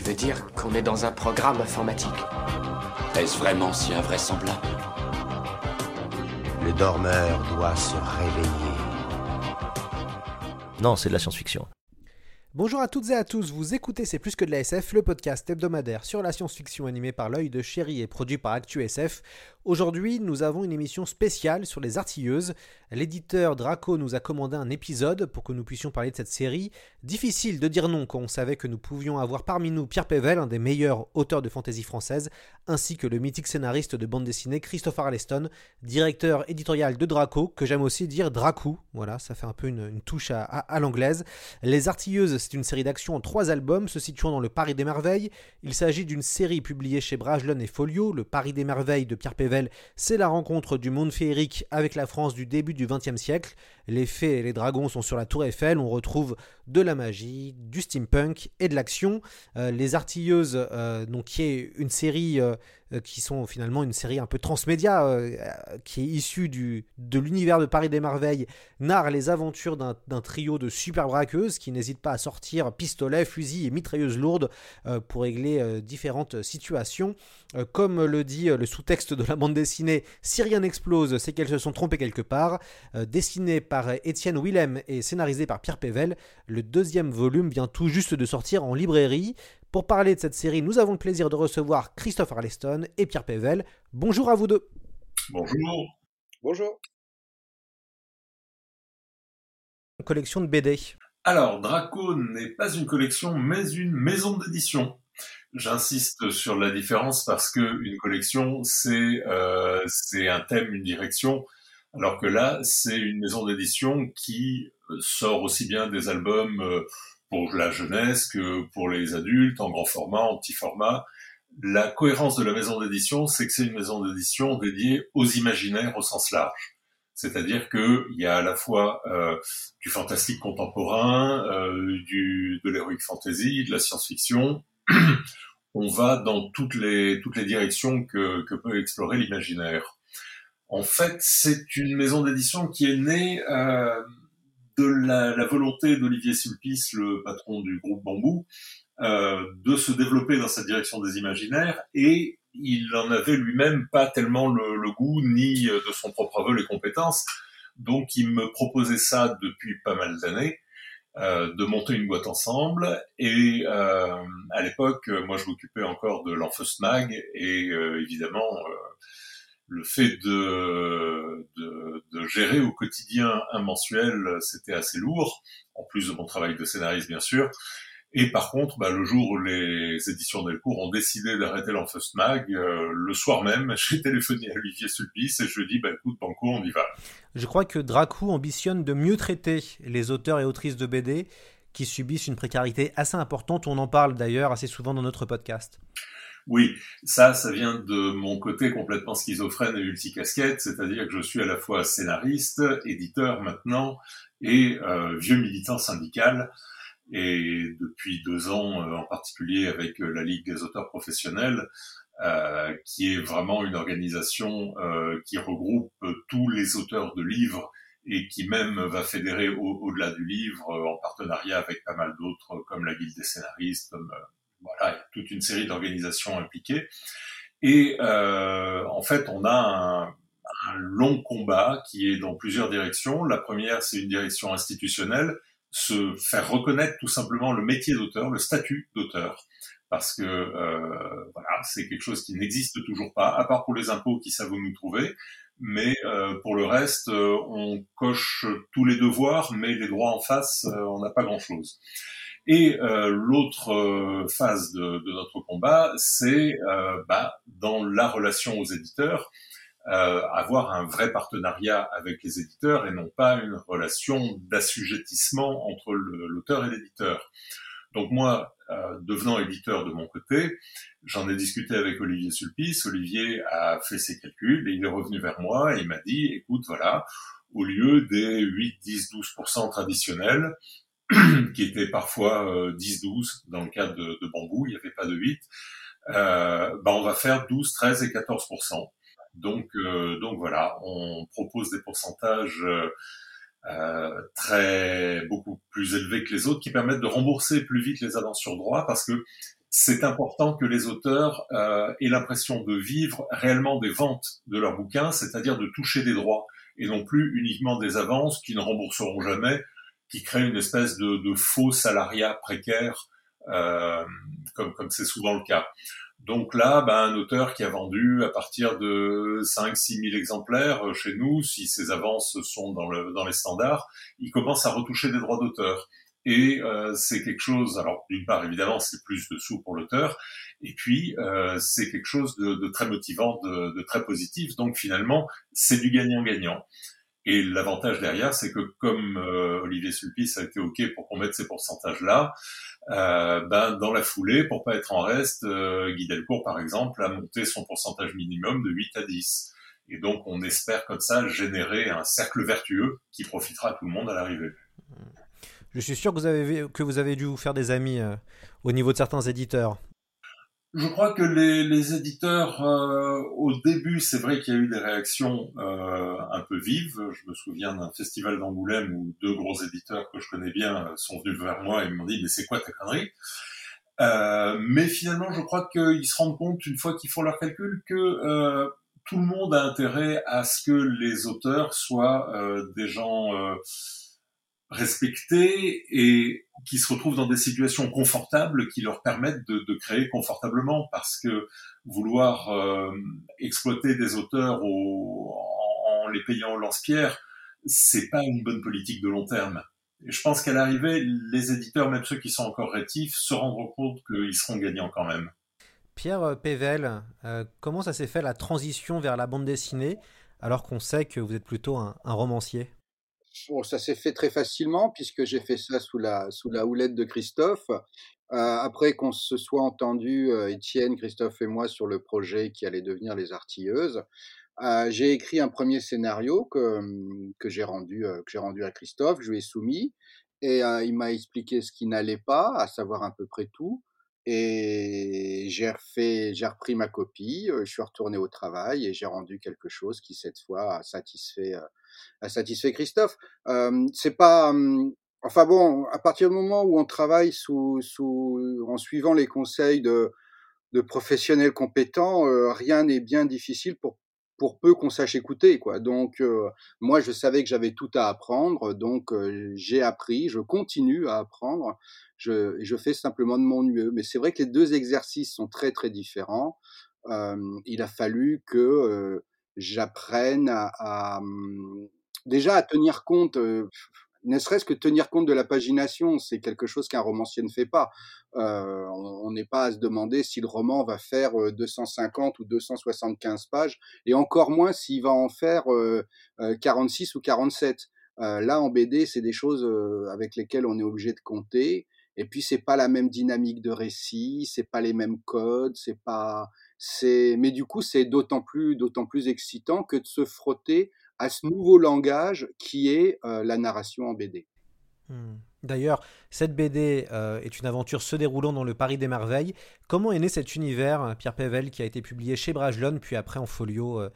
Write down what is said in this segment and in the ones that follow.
Tu veux dire qu'on est dans un programme informatique Est-ce vraiment si invraisemblable Le dormeur doit se réveiller. Non, c'est de la science-fiction. Bonjour à toutes et à tous, vous écoutez C'est plus que de la SF, le podcast hebdomadaire sur la science-fiction animé par l'œil de chéri et produit par ActuSF. Aujourd'hui, nous avons une émission spéciale sur les artilleuses. L'éditeur Draco nous a commandé un épisode pour que nous puissions parler de cette série. Difficile de dire non quand on savait que nous pouvions avoir parmi nous Pierre Pével, un des meilleurs auteurs de fantasy française, ainsi que le mythique scénariste de bande dessinée Christopher Arleston, directeur éditorial de Draco, que j'aime aussi dire Dracou. Voilà, ça fait un peu une, touche à, l'anglaise. Les artilleuses, c'est une série d'action en trois albums se situant dans le Paris des Merveilles. Il s'agit d'une série publiée chez Brajlon et Folio, le Paris des Merveilles de Pierre Pével c'est la rencontre du monde féerique avec la France du début du XXe siècle. Les fées et les dragons sont sur la tour Eiffel, on retrouve de la magie, du steampunk et de l'action. Euh, les Artilleuses, euh, donc, qui est une série euh, qui sont finalement une série un peu transmédia, qui est issue du, de l'univers de Paris des Merveilles, narre les aventures d'un trio de super braqueuses qui n'hésitent pas à sortir pistolets, fusils et mitrailleuses lourdes pour régler différentes situations. comme le dit le sous-texte de la bande dessinée, si rien n'explose, c'est qu'elles se sont trompées quelque part. dessiné par Étienne Willem et scénarisé par Pierre Pével, le deuxième volume vient tout juste de sortir en librairie. Pour parler de cette série, nous avons le plaisir de recevoir Christophe Arleston et Pierre Pével. Bonjour à vous deux. Bonjour. Bonjour. Collection de BD. Alors, Draco n'est pas une collection, mais une maison d'édition. J'insiste sur la différence parce que une collection, c'est euh, un thème, une direction, alors que là, c'est une maison d'édition qui euh, sort aussi bien des albums euh, pour la jeunesse que pour les adultes, en grand format, en petit format. La cohérence de la maison d'édition, c'est que c'est une maison d'édition dédiée aux imaginaires au sens large. C'est-à-dire qu'il y a à la fois euh, du fantastique contemporain, du, de l'heroic fantasy, de la science-fiction. On va dans toutes les, toutes les directions que, que peut explorer l'imaginaire. En fait, c'est une maison d'édition qui est née euh, de la, volonté d'Olivier Sulpice, le patron du groupe Bambou, euh, de se développer dans cette direction des imaginaires et il n'en avait lui-même pas tellement le, goût ni euh, de son propre aveu les compétences. Donc il me proposait ça depuis pas mal d'années. Euh, de monter une boîte ensemble et à l'époque moi je m'occupais encore de l'Enfeust Mag et évidemment le fait de, gérer au quotidien un mensuel, c'était assez lourd, en plus de mon travail de scénariste bien sûr. Et par contre, bah, le jour où les éditions Delcourt ont décidé d'arrêter l'Enfeust Mag, euh, le soir même, j'ai téléphoné à Olivier Sulpice et je lui ai dit, bah, écoute, Banco, on y va. Je crois que Dracou ambitionne de mieux traiter les auteurs et autrices de BD qui subissent une précarité assez importante. On en parle d'ailleurs assez souvent dans notre podcast. Oui, ça, ça vient de mon côté complètement schizophrène et multicasquette, c'est-à-dire que je suis à la fois scénariste, éditeur maintenant, et euh, vieux militant syndical. Et depuis deux ans, euh, en particulier avec euh, la Ligue des auteurs professionnels, euh, qui est vraiment une organisation qui regroupe tous les auteurs de livres et qui même va fédérer au-delà du livre en partenariat avec pas mal d'autres comme la Guilde des scénaristes, comme voilà, il y a toute une série d'organisations impliquées. Et euh, en fait, on a un, long combat qui est dans plusieurs directions. La première, c'est une direction institutionnelle, se faire reconnaître tout simplement le métier d'auteur, le statut d'auteur, parce que euh, voilà, c'est quelque chose qui n'existe toujours pas, à part pour les impôts qui savent nous trouver. Mais euh, pour le reste, euh, on coche tous les devoirs, mais les droits en face, euh, on n'a pas grand-chose. Et euh, l'autre euh, phase de, de, notre combat, c'est euh, bah, dans la relation aux éditeurs, euh, avoir un vrai partenariat avec les éditeurs et non pas une relation d'assujettissement entre l'auteur et l'éditeur. Donc moi, devenant éditeur de mon côté, j'en ai discuté avec Olivier Sulpice. Olivier a fait ses calculs et il est revenu vers moi et il m'a dit, écoute, voilà, au lieu des 8, 10, 12% traditionnels, qui étaient parfois 10, 12 dans le cas de, bambou, il n'y avait pas de 8, euh, bah on va faire 12, 13 et 14 Donc, euh, donc voilà, on propose des pourcentages euh, très beaucoup plus élevés que les autres, qui permettent de rembourser plus vite les avances sur droit, parce que c'est important que les auteurs euh, aient l'impression de vivre réellement des ventes de leurs bouquins, c'est-à-dire de toucher des droits, et non plus uniquement des avances qui ne rembourseront jamais, qui créent une espèce de, de faux salariat précaire euh, comme comme c'est souvent le cas. Donc là, ben, un auteur qui a vendu à partir de 5-6 000 exemplaires euh, chez nous, si ses avances sont dans, le, dans les standards, il commence à retoucher des droits d'auteur. Et euh, c'est quelque chose, alors d'une part évidemment c'est plus de sous pour l'auteur, et puis euh, c'est quelque chose de, de très motivant, de, de, très positif, donc finalement c'est du gagnant-gagnant. Et l'avantage derrière, c'est que comme euh, Olivier Sulpice a été OK pour qu'on mette ces pourcentages-là, euh, ben, dans la foulée, pour pas être en reste, euh, Guy Delcourt, par exemple, a monté son pourcentage minimum de 8 à 10. Et donc, on espère comme ça générer un cercle vertueux qui profitera à tout le monde à l'arrivée. Je suis sûr que vous avez, que vous avez dû vous faire des amis au niveau de certains éditeurs. Je crois que les, les éditeurs, euh, au début, c'est vrai qu'il y a eu des réactions euh, un peu vives. Je me souviens d'un festival d'Angoulême où deux gros éditeurs que je connais bien euh, sont venus vers moi et m'ont dit mais c'est quoi ta connerie? Euh, Mais finalement, je crois qu'ils se rendent compte une fois qu'ils font leurs calculs que euh, tout le monde a intérêt à ce que les auteurs soient des gens respectés et qui se retrouvent dans des situations confortables qui leur permettent de, créer confortablement parce que vouloir euh, exploiter des auteurs au, en, les payant au lance-pierre, c'est pas une bonne politique de long terme. Je pense qu'à l'arrivée, les éditeurs, même ceux qui sont encore rétifs, se rendront compte qu'ils seront gagnants quand même. Pierre Pével, euh, comment ça s'est fait la transition vers la bande dessinée alors qu'on sait que vous êtes plutôt un romancier? Bon, ça s'est fait très facilement puisque j'ai fait ça sous la, sous la houlette de Christophe. Euh, après qu'on se soit entendu, euh, Étienne, Christophe et moi, sur le projet qui allait devenir Les Artilleuses, euh, j'ai écrit un premier scénario que, que j'ai rendu, rendu à Christophe, je lui ai soumis, et il m'a expliqué ce qui n'allait pas, à savoir à peu près tout. Et j'ai repris ma copie, je suis retourné au travail et j'ai rendu quelque chose qui cette fois a satisfait a satisfait Christophe. C'est pas, enfin bon, à partir du moment où on travaille en suivant les conseils de, professionnels compétents, rien n'est bien difficile pour pour peu qu'on sache écouter quoi. Donc euh, moi je savais que j'avais tout à apprendre, donc euh, j'ai appris, je continue à apprendre, je, je fais simplement de mon mieux. Mais c'est vrai que les deux exercices sont très très différents. Euh, il a fallu que j'apprenne à, à, déjà à tenir compte, euh, ne serait-ce que tenir compte de la pagination, c'est quelque chose qu'un romancier ne fait pas. Euh, on n'est pas à se demander si le roman va faire 250 ou 275 pages, et encore moins s'il va en faire euh, 46 ou 47. Euh, là, en BD, c'est des choses avec lesquelles on est obligé de compter. Et puis, c'est pas la même dynamique de récit, c'est pas les mêmes codes, c'est pas, c'est, mais du coup, c'est d'autant plus, d'autant plus excitant que de se frotter à ce nouveau langage qui est euh, la narration en BD. Hmm. D'ailleurs, cette BD euh, est une aventure se déroulant dans le Paris des Merveilles. Comment est né cet univers, Pierre Pével, qui a été publié chez Bragelonne, puis après en folio euh,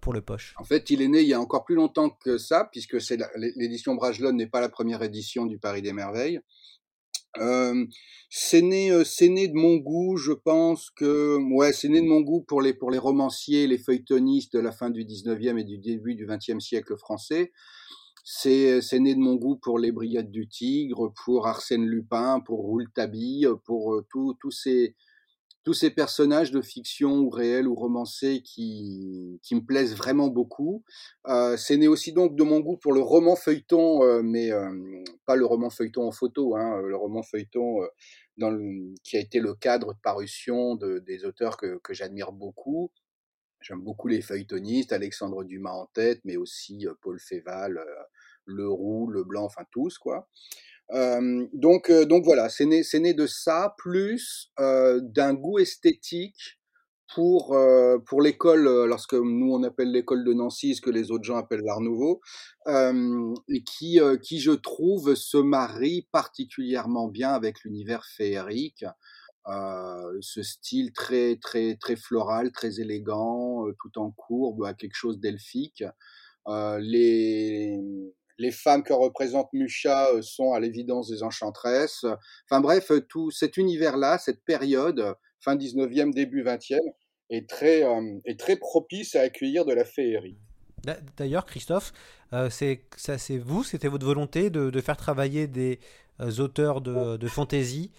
pour le Poche? En fait, il est né il y a encore plus longtemps que ça, puisque l'édition Bragelonne n'est pas la première édition du Paris des Merveilles. C'est né, c'est né de mon goût, je pense que, ouais, c'est né de mon goût pour les, pour les romanciers, les feuilletonistes de la fin du 19e et du début du 20e siècle français. C'est, c'est né de mon goût pour les Brigades du Tigre, pour Arsène Lupin, pour Rouletabille, pour tous ces, tous ces personnages de fiction ou réels ou romancés qui, qui me plaisent vraiment beaucoup. Euh, c'est né aussi donc de mon goût pour le roman feuilleton, euh, mais euh, pas le roman feuilleton en photo, hein, le roman feuilleton euh, dans le, qui a été le cadre de parution de, des auteurs que, que j'admire beaucoup. J'aime beaucoup les feuilletonistes, Alexandre Dumas en tête, mais aussi euh, Paul Féval, Leroux, Leblanc, enfin tous quoi. Euh, donc, euh, donc voilà, c'est né, c'est né de ça, plus euh, d'un goût esthétique pour euh, pour l'école, euh, lorsque nous on appelle l'école de Nancy, ce que les autres gens appellent l'Art Nouveau, et qui qui je trouve se marie particulièrement bien avec l'univers féerique. Ce style très très très floral, très élégant, tout en courbe, à quelque chose d'elfique. Les les femmes que représente Musha euh, sont à l'évidence des enchantresses. Enfin bref, euh, tout cet univers-là, cette période, fin 19e, début 20e, est très, euh, est très propice à accueillir de la féerie. D'a- D'ailleurs, Christophe, euh, c'est vous, c'était votre volonté de, faire travailler des euh, auteurs de, de fantasy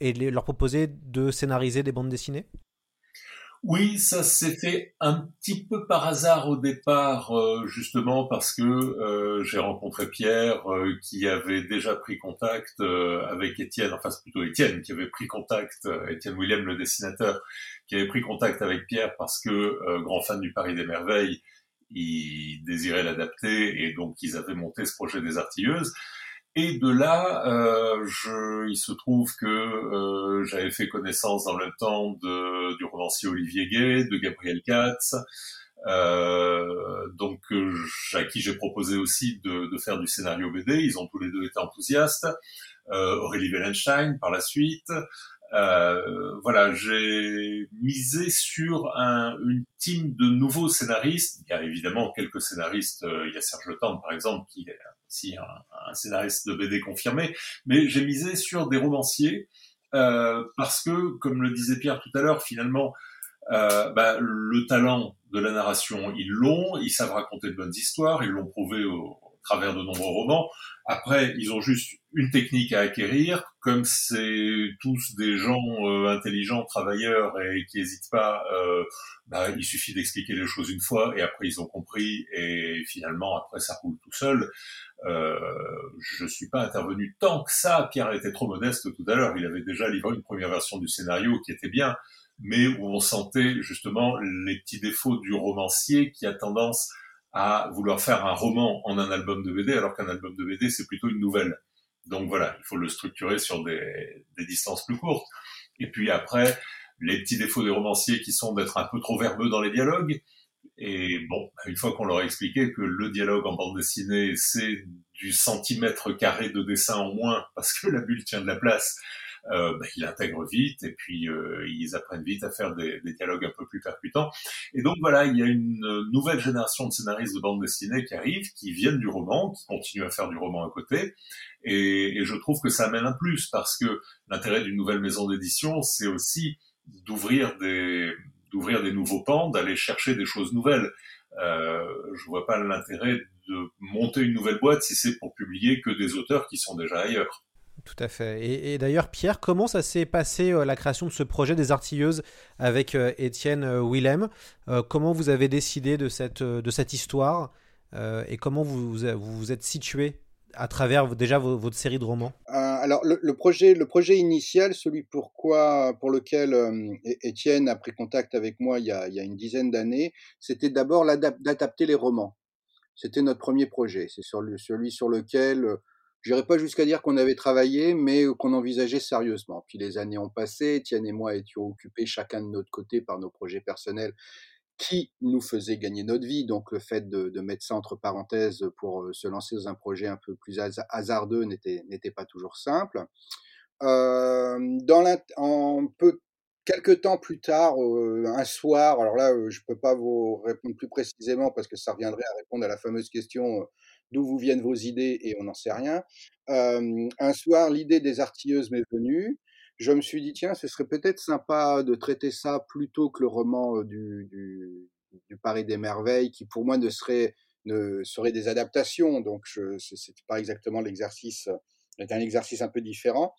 et de leur proposer de scénariser des bandes dessinées? Oui, ça s'est fait un petit peu par hasard au départ, euh, justement parce que euh, j'ai rencontré Pierre euh, qui avait déjà pris contact avec Étienne, enfin c'est plutôt Étienne qui avait pris contact, Étienne Willem le dessinateur, qui avait pris contact avec Pierre parce que grand fan du Paris des Merveilles, il désirait l'adapter et donc ils avaient monté ce projet des Artilleuses. Et de là, euh, je, il se trouve que euh, j'avais fait connaissance dans le temps de, du romancier Olivier Gay, de Gabriel Katz, euh, donc euh, à qui j'ai proposé aussi de, de, faire du scénario BD. Ils ont tous les deux été enthousiastes. Euh, Aurélie Wellenstein par la suite. Euh, voilà, j'ai misé sur un, une team de nouveaux scénaristes. Il y a évidemment quelques scénaristes. Euh, il y a Serge Tendre, par exemple, qui est aussi un, scénariste de BD confirmé. Mais j'ai misé sur des romanciers euh, parce que, comme le disait Pierre tout à l'heure, finalement, euh, bah, le talent de la narration, ils l'ont, ils savent raconter de bonnes histoires, ils l'ont prouvé au, travers de nombreux romans. Après, ils ont juste une technique à acquérir, comme c'est tous des gens euh, intelligents, travailleurs et qui n'hésitent pas, euh, bah, il suffit d'expliquer les choses une fois et après ils ont compris et finalement après ça roule tout seul. Euh, je suis pas intervenu tant que ça. Pierre était trop modeste tout à l'heure. Il avait déjà livré une première version du scénario qui était bien, mais où on sentait justement les petits défauts du romancier qui a tendance à vouloir faire un roman en un album de BD, alors qu'un album de BD c'est plutôt une nouvelle. Donc voilà, il faut le structurer sur des, des distances plus courtes. Et puis après, les petits défauts des romanciers qui sont d'être un peu trop verbeux dans les dialogues. Et bon, une fois qu'on leur a expliqué que le dialogue en bande dessinée, c'est du centimètre carré de dessin en moins, parce que la bulle tient de la place, euh, bah, ils l'intègrent vite et puis euh, ils apprennent vite à faire des, des, dialogues un peu plus percutants. Et donc voilà, il y a une nouvelle génération de scénaristes de bande dessinée qui arrivent, qui viennent du roman, qui continuent à faire du roman à côté. Et, et je trouve que ça amène un plus parce que l'intérêt d'une nouvelle maison d'édition, c'est aussi d'ouvrir des d'ouvrir des nouveaux pans, d'aller chercher des choses nouvelles. Euh, je vois pas l'intérêt de monter une nouvelle boîte si c'est pour publier que des auteurs qui sont déjà ailleurs. Tout à fait. Et, d'ailleurs, Pierre, comment ça s'est passé euh, la création de ce projet des artilleuses avec euh, Étienne euh, Willem Comment vous avez décidé de cette, de cette histoire et comment vous vous, vous êtes situé à travers déjà votre série de romans? Euh, Alors le, projet, le projet initial, celui pour lequel euh, Étienne a pris contact avec moi il y a, il y a une dizaine d'années, c'était d'abord d'adapter les romans. C'était notre premier projet. C'est celui sur lequel, je n'irai pas jusqu'à dire qu'on avait travaillé, mais qu'on envisageait sérieusement. Puis les années ont passé, Étienne et moi étions occupés chacun de notre côté par nos projets personnels qui nous faisait gagner notre vie. Donc le fait de, mettre ça entre parenthèses pour euh, se lancer dans un projet un peu plus hasardeux n'était pas toujours simple. Euh, dans quelques temps plus tard, euh, un soir, alors là je peux pas vous répondre plus précisément parce que ça reviendrait à répondre à la fameuse question d'où vous viennent vos idées et on n'en sait rien. Euh, un soir, l'idée des artilleuses m'est venue je me suis dit, tiens, ce serait peut-être sympa de traiter ça plutôt que le roman du, du, du Paris des Merveilles, qui pour moi ne serait, ne serait des adaptations. Donc, ce n'est pas exactement l'exercice, c'est un exercice un peu différent.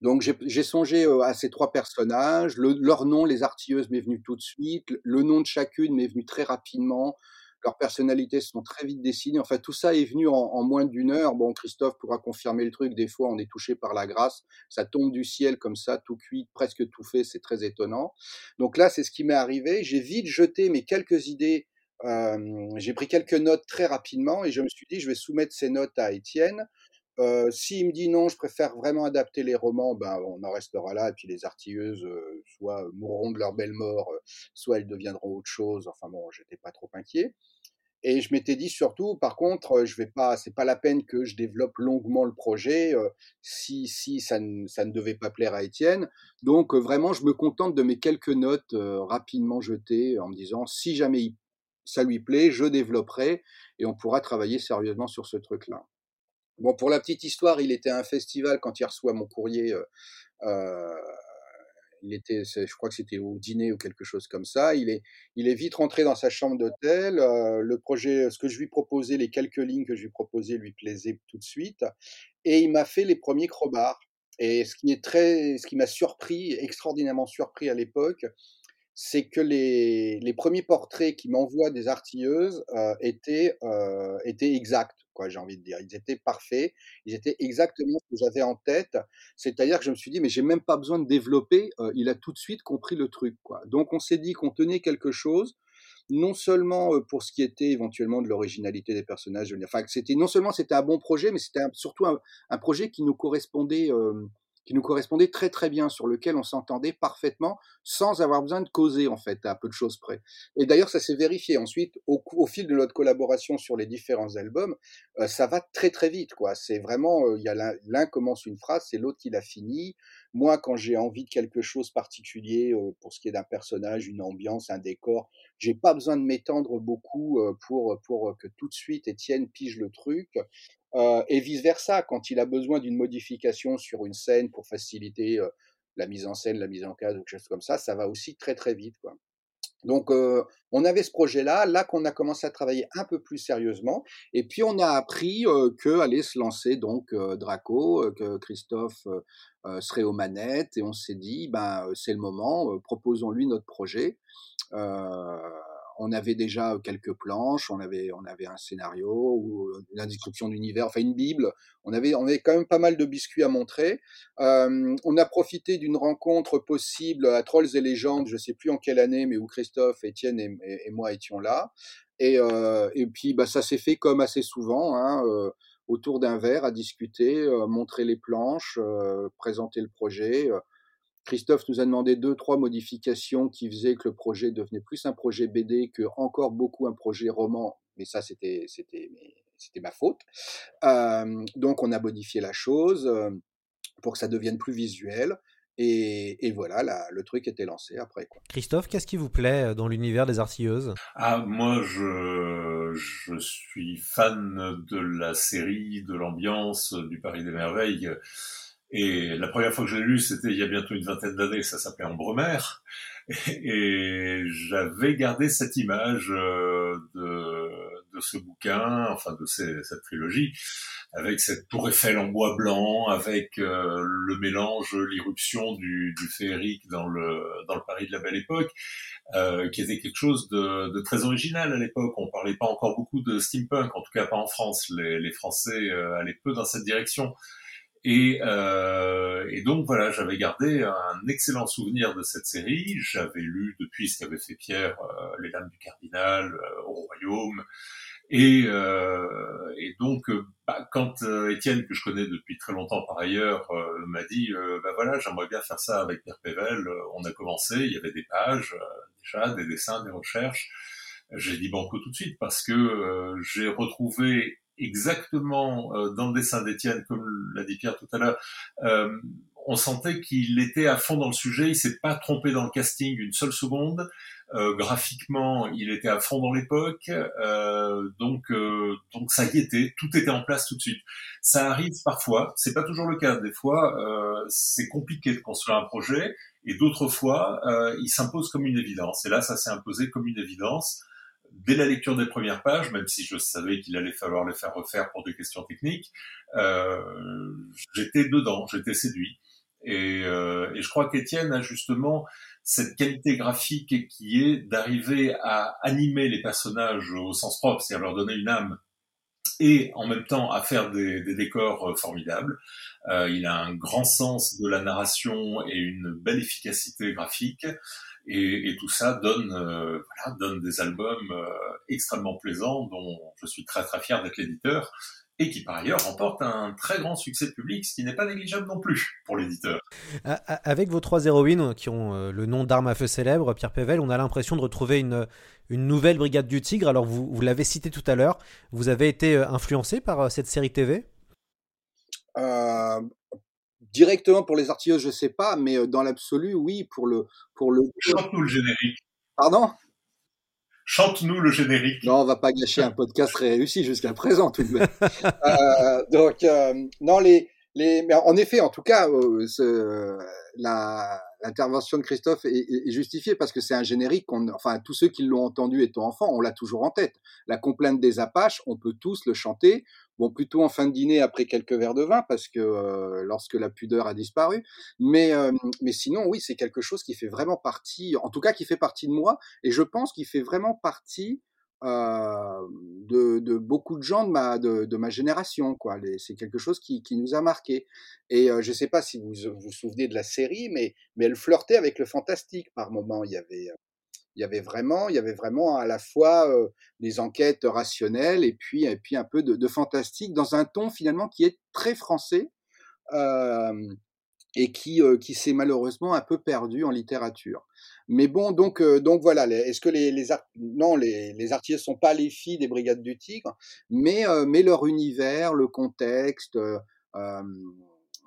Donc, j'ai songé à ces trois personnages. Le, leur nom, les artilleuses, m'est venu tout de suite. Le nom de chacune m'est venu très rapidement leurs personnalités sont très vite dessinées. Enfin, tout ça est venu en, moins d'une heure. Bon, Christophe pourra confirmer le truc. Des fois, on est touché par la grâce. Ça tombe du ciel comme ça, tout cuit, presque tout fait. C'est très étonnant. Donc là, c'est ce qui m'est arrivé. J'ai vite jeté mes quelques idées. Euh, j'ai pris quelques notes très rapidement et je me suis dit, je vais soumettre ces notes à Étienne. Euh, S'il me dit non, je préfère vraiment adapter les romans, ben on en restera là. Et puis les artilleuses, euh, soit mourront de leur belle mort, euh, soit elles deviendront autre chose. Enfin bon, j'étais pas trop inquiet. Et je m'étais dit surtout, par contre, je vais pas, c'est pas la peine que je développe longuement le projet si si ça ne, ça ne devait pas plaire à Étienne. Donc vraiment, je me contente de mes quelques notes rapidement jetées en me disant si jamais ça lui plaît, je développerai et on pourra travailler sérieusement sur ce truc-là. Bon, pour la petite histoire, il était à un festival quand il reçoit mon courrier. Euh, il était, je crois que c'était au dîner ou quelque chose comme ça. Il est, il est vite rentré dans sa chambre d'hôtel. Euh, le projet, ce que je lui proposais, les quelques lignes que je lui proposais lui plaisaient tout de suite. Et il m'a fait les premiers crowbars. Et ce qui est très, ce qui m'a surpris, extraordinairement surpris à l'époque, c'est que les, les, premiers portraits qui m'envoient des artilleuses euh, étaient, euh, étaient exacts, quoi, j'ai envie de dire. Ils étaient parfaits, ils étaient exactement ce que j'avais en tête. C'est-à-dire que je me suis dit, mais j'ai même pas besoin de développer, euh, il a tout de suite compris le truc, quoi. Donc on s'est dit qu'on tenait quelque chose, non seulement pour ce qui était éventuellement de l'originalité des personnages, enfin, c'était non seulement c'était un bon projet, mais c'était surtout un, projet qui nous correspondait. Qui nous correspondait très très bien, sur lequel on s'entendait parfaitement, sans avoir besoin de causer en fait, à peu de choses près. Et d'ailleurs, ça s'est vérifié ensuite au, au, fil de notre collaboration sur les différents albums, euh, ça va très très vite quoi. C'est vraiment, euh, il y a l'un commence une phrase, c'est l'autre qui la finit. Moi, quand j'ai envie de quelque chose particulier euh, pour ce qui est d'un personnage, une ambiance, un décor, j'ai pas besoin de m'étendre beaucoup euh, pour pour que tout de suite Étienne pige le truc. Euh, et vice versa, quand il a besoin d'une modification sur une scène pour faciliter euh, la mise en scène, la mise en case ou quelque chose comme ça, ça va aussi très très vite. Quoi. Donc euh, on avait ce projet-là, là, qu'on a commencé à travailler un peu plus sérieusement, et puis on a appris que allait se lancer donc Draco, que Christophe serait aux manettes, et on s'est dit ben c'est le moment, proposons-lui notre projet on avait déjà quelques planches, on avait, on avait un scénario ou une description d'univers, enfin une bible. On avait, on avait quand même pas mal de biscuits à montrer. On a profité d'une rencontre possible à Trolls et légendes, je sais plus en quelle année, mais où Christophe, Étienne et, moi étions là. Et, euh, et puis bah, ça s'est fait comme assez souvent. Hein, euh, autour d'un verre à discuter, euh, montrer les planches, présenter le projet. Christophe nous a demandé deux, trois modifications qui faisaient que le projet devenait plus un projet BD que encore beaucoup un projet roman. Mais ça, c'était, c'était, c'était ma faute. Euh, donc, on a modifié la chose euh, pour que ça devienne plus visuel. Et, et voilà, la, le truc était lancé après. Quoi. Christophe, qu'est-ce qui vous plaît dans l'univers des artilleuses Ah, moi, je, je suis fan de la série, de l'ambiance, du Paris des Merveilles. Et la première fois que j'ai lu, c'était il y a bientôt une vingtaine d'années, ça s'appelait Ambremer. Et, j'avais gardé cette image euh, de, de ce bouquin, enfin de cette trilogie, avec cette tour Eiffel en bois blanc, avec euh, le mélange, l'irruption du, du féerique dans le, dans le Paris de la Belle Époque, euh, qui était quelque chose de, de très original à l'époque. On parlait pas encore beaucoup de steampunk, en tout cas pas en France. Les, les Français euh, allaient peu dans cette direction. Et, euh, et, donc voilà, j'avais gardé un excellent souvenir de cette série. J'avais lu depuis ce qu'avait fait Pierre, euh, Les Dames du Cardinal, euh, au Royaume. Et, euh, et donc, bah, quand Étienne, que je connais depuis très longtemps par ailleurs, m'a dit, bah voilà, j'aimerais bien faire ça avec Pierre Pével, on a commencé, il y avait des pages déjà, des dessins, des recherches. J'ai dit banco tout de suite parce que j'ai retrouvé exactement euh, dans le dessin d'Étienne, comme l'a dit Pierre tout à l'heure, euh, on sentait qu'il était à fond dans le sujet, il s'est pas trompé dans le casting une seule seconde. Euh, graphiquement, il était à fond dans l'époque, euh, donc euh, donc ça y était, tout était en place tout de suite. Ça arrive parfois, c'est pas toujours le cas. Des fois, c'est compliqué de construire un projet, et d'autres fois, il s'impose comme une évidence. Et là, ça s'est imposé comme une évidence dès la lecture des premières pages, même si je savais qu'il allait falloir les faire refaire pour des questions techniques, euh, j'étais dedans, j'étais séduit. Et, euh, et, je crois qu'Étienne a justement cette qualité graphique qui est d'arriver à animer les personnages au sens propre, c'est-à-dire leur donner une âme et en même temps à faire des, décors euh, formidables. Euh, il a un grand sens de la narration et une belle efficacité graphique. Et, et tout ça donne, euh, voilà, donne des albums euh, extrêmement plaisants dont je suis très très fier d'être l'éditeur et qui par ailleurs remporte un très grand succès public, ce qui n'est pas négligeable non plus pour l'éditeur. Avec vos trois héroïnes qui ont euh, le nom d'armes à feu célèbre, Pierre Pével, on a l'impression de retrouver une, une nouvelle Brigade du Tigre. Alors vous, vous l'avez cité tout à l'heure, vous avez été influencé par cette série TV euh, Directement pour les artilleuses, je sais pas, mais dans l'absolu, oui, pour le... Pour le... Chante-nous le générique. Pardon? Chante-nous le générique. Non, on va pas gâcher un podcast réussi jusqu'à présent tout de même. euh, donc, euh, non, les, les, mais en effet, en tout cas, euh, ce, la, l'intervention de Christophe est, est, justifiée parce que c'est un générique qu'on, enfin, tous ceux qui l'ont entendu étant enfant, on l'a toujours en tête. La complainte des Apaches, on peut tous le chanter. Bon, plutôt en fin de dîner après quelques verres de vin parce que euh, lorsque la pudeur a disparu. Mais, euh, mais sinon, oui, c'est quelque chose qui fait vraiment partie, en tout cas, qui fait partie de moi. Et je pense qu'il fait vraiment partie euh, de, de, beaucoup de gens de ma, de, de ma génération. Quoi. C'est quelque chose qui, qui, nous a marqué. Et euh, je ne sais pas si vous vous souvenez de la série, mais, mais elle flirtait avec le fantastique par moment. Il y avait, il y avait vraiment, il y avait vraiment à la fois des enquêtes rationnelles et puis, et puis un peu de, fantastique dans un ton finalement qui est très français. Et qui, qui s'est malheureusement un peu perdu en littérature. Mais bon, donc, donc voilà, est-ce que les, les non, les, les artilleurs sont pas les filles des Brigades du Tigre, mais, mais leur univers, le contexte,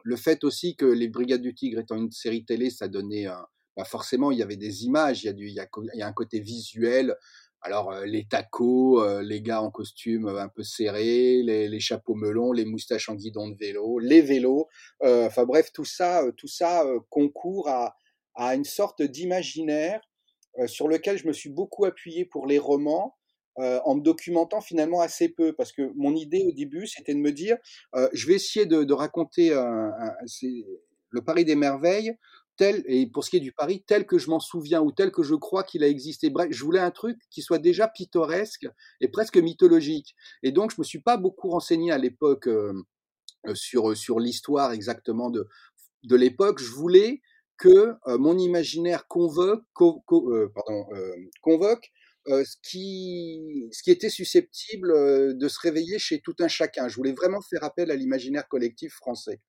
le fait aussi que les Brigades du Tigre étant une série télé, ça donnait, bah forcément, il y avait des images, il y a, du, il y a, il y a un côté visuel, alors euh, les tacos, euh, les gars en costume un peu serré, les, chapeaux melons, les moustaches en guidon de vélo, les vélos, euh, enfin bref, tout ça, tout ça concourt à, à, une sorte d'imaginaire sur lequel je me suis beaucoup appuyé pour les romans. en me documentant finalement assez peu, parce que mon idée au début, c'était de me dire, je vais essayer de, raconter le Paris des merveilles et pour ce qui est du Paris, tel que je m'en souviens ou tel que je crois qu'il a existé. Bref, je voulais un truc qui soit déjà pittoresque et presque mythologique. Et donc, je me suis pas beaucoup renseigné à l'époque euh, sur, sur l'histoire exactement de, de l'époque. Je voulais que euh, mon imaginaire convoque, co, co, euh, pardon, convoque euh, ce, qui, ce qui était susceptible euh, de se réveiller chez tout un chacun. Je voulais vraiment faire appel à l'imaginaire collectif français.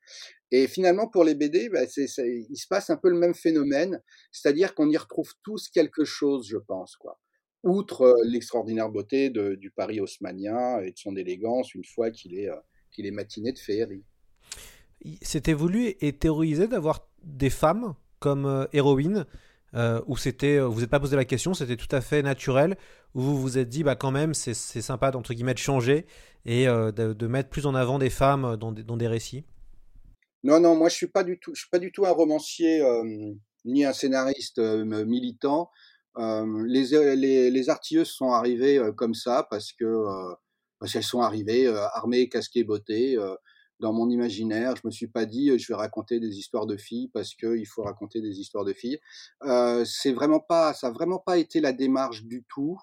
Et finalement, pour les BD, bah, il se passe un peu le même phénomène, c'est-à-dire qu'on y retrouve tous quelque chose, je pense, quoi. Outre euh, l'extraordinaire beauté du Paris haussmanien et de son élégance, une fois qu'il est, est matiné de féerie. C'était voulu et théorisé d'avoir des femmes comme héroïnes euh, où c'était, vous n'êtes pas posé la question, c'était tout à fait naturel, où vous vous êtes dit, bah quand même, c'est sympa d'entre guillemets de changer et euh, de, mettre plus en avant des femmes dans des récits Non, non, moi je suis pas du tout, je suis pas du tout un romancier euh, ni un scénariste militant. Euh, les, les, les, artilleuses sont arrivées comme ça parce que parce qu'elles sont arrivées armées, casquées, bottées dans mon imaginaire. Je me suis pas dit je vais raconter des histoires de filles parce qu'il faut raconter des histoires de filles. C'est vraiment pas, ça a vraiment pas été la démarche du tout.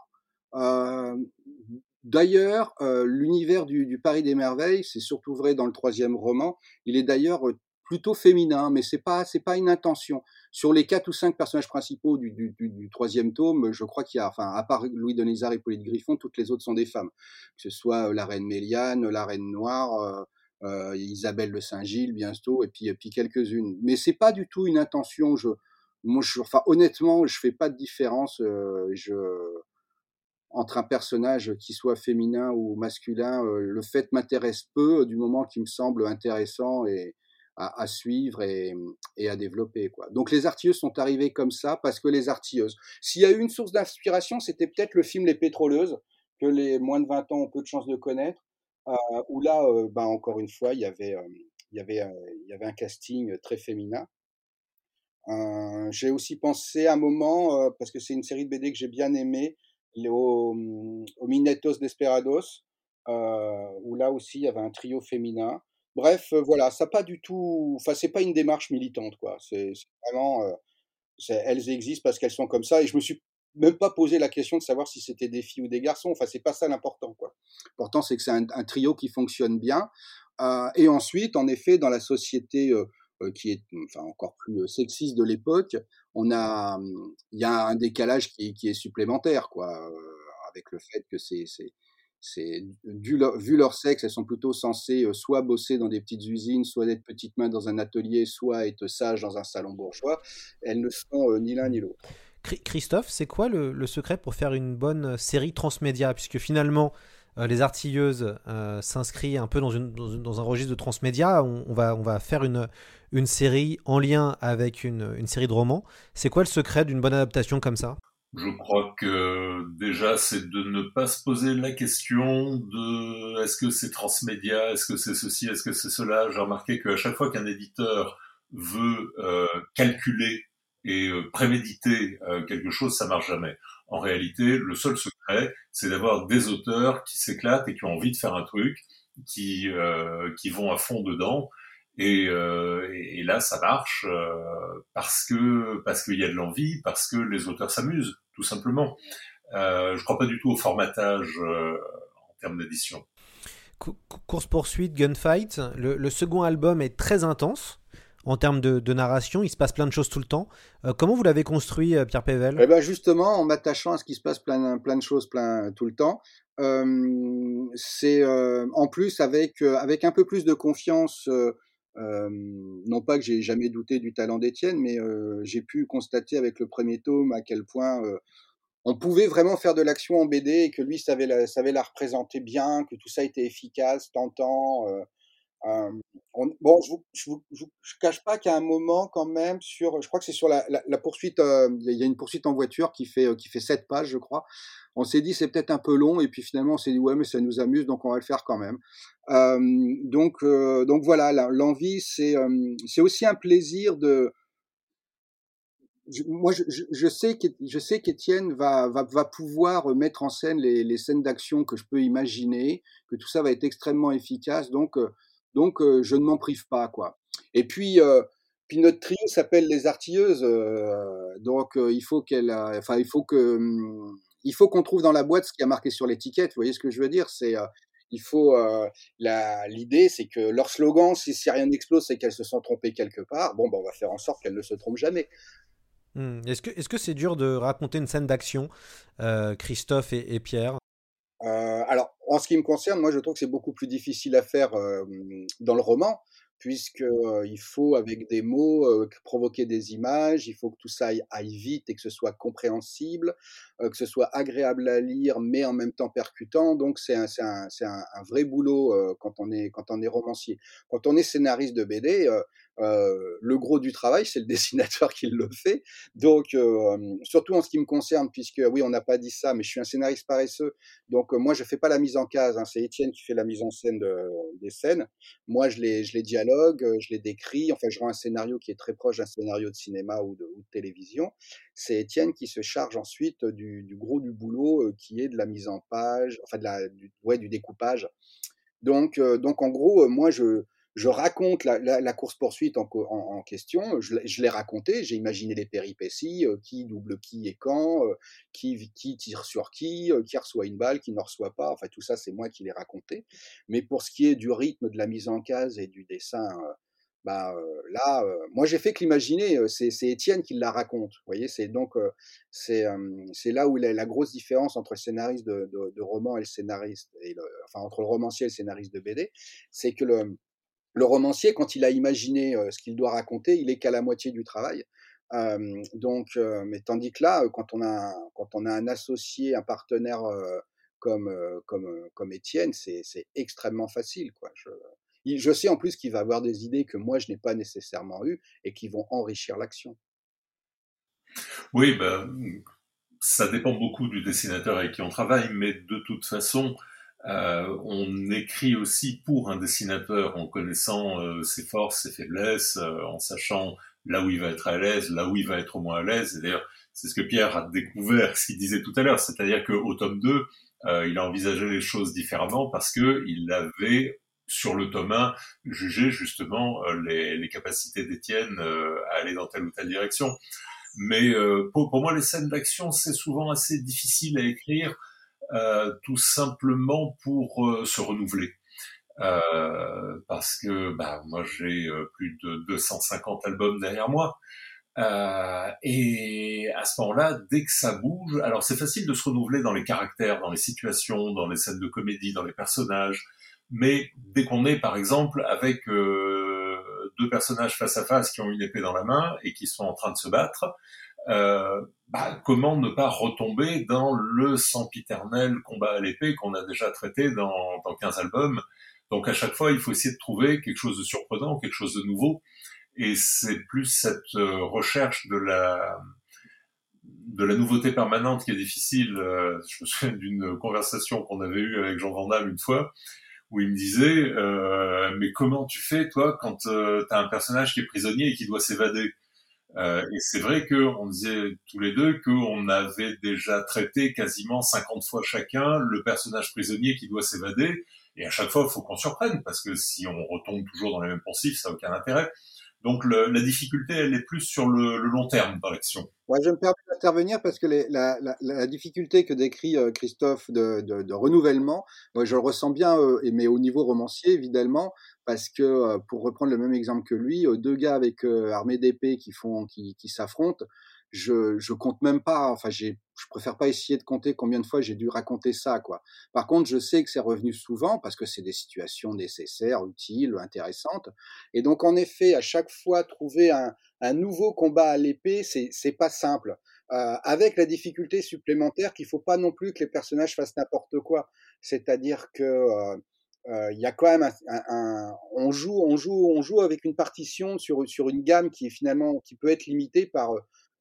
Euh, d'ailleurs, euh, l'univers du, du, Paris des merveilles, c'est surtout vrai dans le troisième roman. Il est d'ailleurs plutôt féminin, mais c'est pas c'est pas une intention. Sur les quatre ou cinq personnages principaux du, du, du, troisième tome, je crois qu'il y a, enfin, à part Louis Denisard et Pauline Griffon, toutes les autres sont des femmes. Que ce soit la reine Méliane, la reine Noire, euh, Isabelle de Saint-Gilles bientôt, et puis, et puis quelques-unes. Mais c'est pas du tout une intention. Je, moi, je, enfin, honnêtement, je fais pas de différence. Euh, je, entre un personnage qui soit féminin ou masculin, euh, le fait m'intéresse peu du moment qui me semble intéressant et à, à suivre et, et, à développer. Quoi. Donc les artilleuses sont arrivées comme ça parce que les artilleuses. S'il y a eu une source d'inspiration, c'était peut-être le film Les Pétroleuses que les moins de 20 ans ont peu de chance de connaître euh, où là, euh, ben, encore une fois, il y avait, euh, il y avait, il y avait un casting très féminin. Euh, j'ai aussi pensé un moment, euh, parce que c'est une série de BD que j'ai bien aimé, au, au Minetos Desperados, euh, où là aussi il y avait un trio féminin. Bref, voilà, ça pas du tout, enfin c'est pas une démarche militante quoi. C'est vraiment, elles existent parce qu'elles sont comme ça. Et je me suis même pas posé la question de savoir si c'était des filles ou des garçons. Enfin, c'est pas ça l'important, quoi. L'important, c'est que c'est un, trio qui fonctionne bien. Euh, et ensuite, en effet, dans la société euh, euh qui est enfin encore plus euh, sexiste de l'époque, on a, il y a un décalage qui, est supplémentaire, quoi, euh, avec le fait que c'est, c'est c'est vu leur, sexe, elles sont plutôt censées soit bosser dans des petites usines, soit être petites mains dans un atelier, soit être sages dans un salon bourgeois. Elles ne sont ni l'un ni l'autre. Christophe, c'est quoi le, le, secret pour faire une bonne série transmédia? Puisque finalement, euh, les artilleuses euh, s'inscrit un peu dans, un registre de transmédia. On, va, faire une, série en lien avec une, série de romans. C'est quoi le secret d'une bonne adaptation comme ça? Je crois que déjà c'est de ne pas se poser la question de est-ce que c'est transmédia, est-ce que c'est ceci, est-ce que c'est cela? J'ai remarqué qu'à chaque fois qu'un éditeur veut euh, calculer et euh, préméditer quelque chose, ça marche jamais. En réalité, le seul secret, c'est d'avoir des auteurs qui s'éclatent et qui ont envie de faire un truc, qui euh, qui vont à fond dedans. Et, et là, ça marche parce que parce qu'il y a de l'envie, parce que les auteurs s'amusent, tout simplement. Euh, je crois pas du tout au formatage en termes d'édition. Course poursuite, gunfight. Le, second album est très intense en termes de, narration. Il se passe plein de choses tout le temps. Euh, comment vous l'avez construit, euh, Pierre Pével? Eh ben Justement, en m'attachant à ce qui se passe plein, de choses plein, tout le temps. Euh, c'est en plus avec, avec un peu plus de confiance. non pas que j'ai jamais douté du talent d'Étienne, mais j'ai pu constater avec le premier tome à quel point on pouvait vraiment faire de l'action en BD et que lui savait la, savait la représenter bien, que tout ça était efficace, tentant. Euh, bon, je vous, je vous, je cache pas qu'à un moment quand même sur, je crois que c'est sur la, la, la poursuite, il y a une poursuite en voiture qui fait qui fait sept pages, je crois. On s'est dit c'est peut-être un peu long et puis finalement on s'est dit ouais mais ça nous amuse donc on va le faire quand même. Donc donc voilà, l'envie c'est c'est aussi un plaisir de moi, je, je, sais que je sais qu'Étienne va, va, va pouvoir mettre en scène les, les scènes d'action que je peux imaginer, que tout ça va être extrêmement efficace. Donc, donc, je ne m'en prive pas, quoi. Et puis, notre trio s'appelle les artilleuses. Donc, il faut qu'elle, enfin, il faut que, hum, il faut qu'on trouve dans la boîte ce qui a marqué sur l'étiquette. Vous voyez ce que je veux dire? C'est il faut l'idée c'est que leur slogan si, si rien n'explose c'est qu'elles se sont trompées quelque part bon ben on va faire en sorte qu'elles ne se trompent jamais mmh. est-ce que est-ce que c'est dur de raconter une scène d'action Christophe et Pierre? Alors, en ce qui me concerne, moi, je trouve que c'est beaucoup plus difficile à faire euh, dans le roman, puisque euh, il faut, avec des mots, provoquer des images, il faut que tout ça aille, vite et que ce soit compréhensible, que ce soit agréable à lire, mais en même temps percutant. Donc, c'est un, un, un, vrai boulot quand, on est, quand on est romancier. Quand on est scénariste de BD, euh, le gros du travail, c'est le dessinateur qui le fait. Donc, euh, surtout en ce qui me concerne, puisque oui, on n'a pas dit ça, mais je suis un scénariste paresseux. Donc, euh, moi, je fais pas la mise en case. Hein, c'est Étienne qui fait la mise en scène de, des scènes. Moi, je les, je les dialogue, je les décris. Enfin, je rends un scénario qui est très proche d'un scénario de cinéma ou de, télévision. C'est Étienne qui se charge ensuite du, gros du boulot, qui est de la mise en page, enfin, du, ouais, du découpage. Donc, donc, en gros, moi, je je raconte la, course-poursuite en, question, je, l'ai raconté, j'ai imaginé les péripéties, euh, qui double qui et quand, euh, qui, qui, tire sur qui, euh, qui reçoit une balle, qui ne reçoit pas, enfin tout ça c'est moi qui l'ai raconté. Mais pour ce qui est du rythme, de la mise en case et du dessin, bah là, moi j'ai fait que l'imaginer, c'est Étienne qui la raconte. Vous voyez, c'est donc c'est là où la, la, grosse différence entre le scénariste de, de, roman et le scénariste, enfin entre le romancier et le scénariste de BD, c'est que le le romancier, quand il a imaginé ce qu'il doit raconter, il est qu'à la moitié du travail. donc, mais tandis que là, quand on a, quand on a un associé, un partenaire comme, comme, comme Étienne, c'est extrêmement facile. Quoi. Je, je sais en plus qu'il va avoir des idées que moi, je n'ai pas nécessairement eues et qui vont enrichir l'action. Oui, ben, ça dépend beaucoup du dessinateur avec qui on travaille, mais de toute façon, euh, on écrit aussi pour un dessinateur en connaissant euh, ses forces, ses faiblesses, euh, en sachant là où il va être à l'aise, là où il va être au moins à l'aise. D'ailleurs, c'est ce que Pierre a découvert, ce qu'il disait tout à l'heure, c'est-à-dire qu'au tome 2, il a envisagé les choses différemment parce que il avait sur le tome 1 jugé justement les, les capacités d'Étienne à aller dans telle ou telle direction. Mais pour, pour moi, les scènes d'action, c'est souvent assez difficile à écrire euh, tout simplement pour euh, se renouveler. Euh, parce que bah, moi j'ai plus de 250 albums derrière moi. Euh, et et à ce moment-là, dès que ça bouge, alors c'est facile de se renouveler dans les caractères, dans les situations, dans les scènes de comédie, dans les personnages, mais dès qu'on est, par exemple, avec euh, deux personnages face à face qui ont une épée dans la main et qui sont en train de se battre, euh, bah, comment ne pas retomber dans le sempiternel combat à l'épée qu'on a déjà traité dans, dans 15 albums Donc à chaque fois, il faut essayer de trouver quelque chose de surprenant, quelque chose de nouveau. Et c'est plus cette euh, recherche de la de la nouveauté permanente qui est difficile. Euh, je me souviens d'une conversation qu'on avait eue avec Jean Van une fois, où il me disait euh, mais comment tu fais toi quand euh, tu as un personnage qui est prisonnier et qui doit s'évader? Euh, et c'est vrai qu'on disait tous les deux qu'on avait déjà traité quasiment 50 fois chacun le personnage prisonnier qui doit s'évader. Et à chaque fois il faut qu'on surprenne parce que si on retombe toujours dans les mêmes poncifs ça n'a aucun intérêt donc le, la difficulté, elle est plus sur le, le long terme dans l'action. Ouais, je me permets d'intervenir parce que les, la, la, la, difficulté que décrit euh, Christophe de, de, de, renouvellement, moi je le ressens bien, euh, mais au niveau romancier évidemment, parce que euh, pour reprendre le même exemple que lui, deux gars avec armée d'épée qui font, qui, qui s'affrontent, je, je compte même pas, enfin j'ai, je préfère pas essayer de compter combien de fois j'ai dû raconter ça, quoi. Par contre, je sais que c'est revenu souvent parce que c'est des situations nécessaires, utiles, intéressantes. Et donc, en effet, à chaque fois, trouver un, un nouveau combat à l'épée, c'est, c'est pas simple. Euh, avec la difficulté supplémentaire qu'il faut pas non plus que les personnages fassent n'importe quoi. C'est-à-dire que euh, euh, il y a quand même un, un, un, on joue on joue on joue avec une partition sur sur une gamme qui est finalement qui peut être limitée par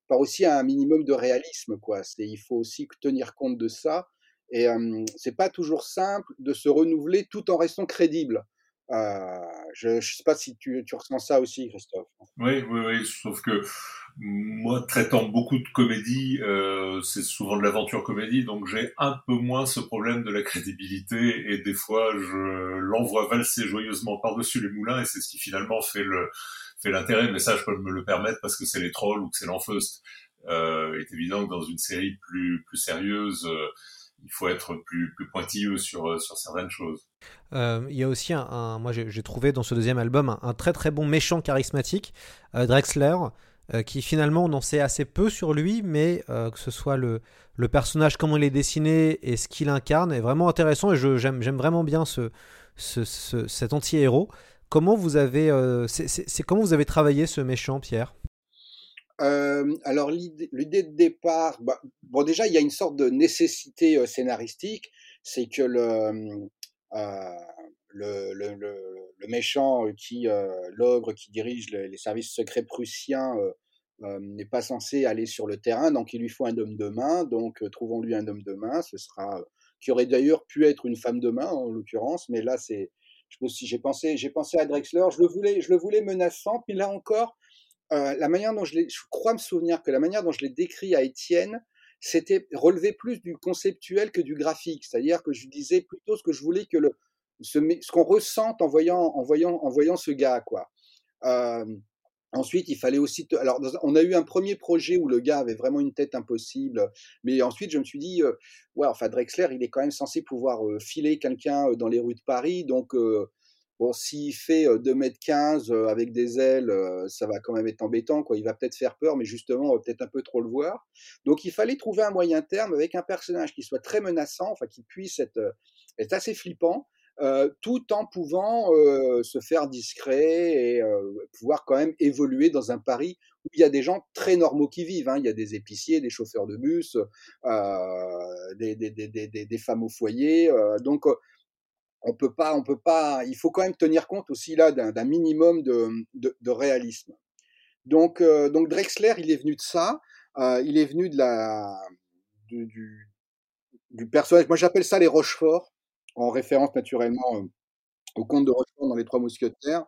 par aussi un minimum de réalisme, quoi. C'est, il faut aussi tenir compte de ça. Et euh, c'est pas toujours simple de se renouveler tout en restant crédible. Euh, je ne sais pas si tu, tu, ressens ça aussi, Christophe. Oui, oui, oui. Sauf que moi, traitant beaucoup de comédie, euh, c'est souvent de l'aventure comédie, donc j'ai un peu moins ce problème de la crédibilité. Et des fois, je l'envoie valser joyeusement par-dessus les moulins, et c'est ce qui finalement fait le fait l'intérêt, mais ça, je peux me le permettre parce que c'est les trolls ou que c'est l'enfeust. Euh, est évident que dans une série plus, plus sérieuse, euh, il faut être plus, plus pointilleux sur, euh, sur certaines choses. Euh, il y a aussi un, moi j'ai trouvé dans ce deuxième album un, très très bon méchant charismatique, Drexler, qui finalement on en sait assez peu sur lui, mais que ce soit le, le personnage, comment il est dessiné et ce qu'il incarne est vraiment intéressant et j'aime vraiment bien ce, ce cet anti-héros. Comment vous avez, euh, c'est comment vous avez travaillé ce méchant, Pierre? Euh, alors l'idée de départ, bah, bon déjà il y a une sorte de nécessité euh, scénaristique, c'est que le, le, le, méchant qui l'ogre qui dirige les services secrets prussiens n'est pas censé aller sur le terrain, donc il lui faut un homme de main, donc trouvons-lui un homme de main, ce sera qui aurait d'ailleurs pu être une femme de main en l'occurrence, mais là c'est j'ai pensé, j'ai pensé à Drexler, je le voulais, je le voulais menaçant, puis là encore, euh, la manière dont je je crois me souvenir que la manière dont je l'ai décrit à Étienne, c'était relevé plus du conceptuel que du graphique, c'est-à-dire que je disais plutôt ce que je voulais que le, ce, ce qu'on ressente en voyant, en voyant, en voyant ce gars, quoi. Euh, Ensuite, il fallait aussi. Alors, on a eu un premier projet où le gars avait vraiment une tête impossible, mais ensuite, je me suis dit, euh, ouais, enfin, Drexler, il est quand même censé pouvoir euh, filer quelqu'un euh, dans les rues de Paris, donc bon, s'il fait 2m15 avec des ailes, ça va quand même être embêtant, quoi. Il va peut-être faire peur, mais justement, on peut-être un peu trop le voir. Donc, il fallait trouver un moyen terme avec un personnage qui soit très menaçant, enfin, qui puisse être assez flippant, euh, tout en pouvant euh, se faire discret et euh, pouvoir quand même évoluer dans un Paris où il y a des gens très normaux qui vivent. Hein. Il y a des épiciers, des chauffeurs de bus, euh, des, des, des, des, femmes au foyer. donc on peut pas, on peut pas. Il faut quand même tenir compte aussi là d'un minimum de, de, de, réalisme. Donc, donc Drexler, il est venu de ça. il est venu de la du, du, du personnage. Moi, j'appelle ça les Rochefort en référence naturellement euh, au conte de Rochefort dans Les Trois Mousquetaires,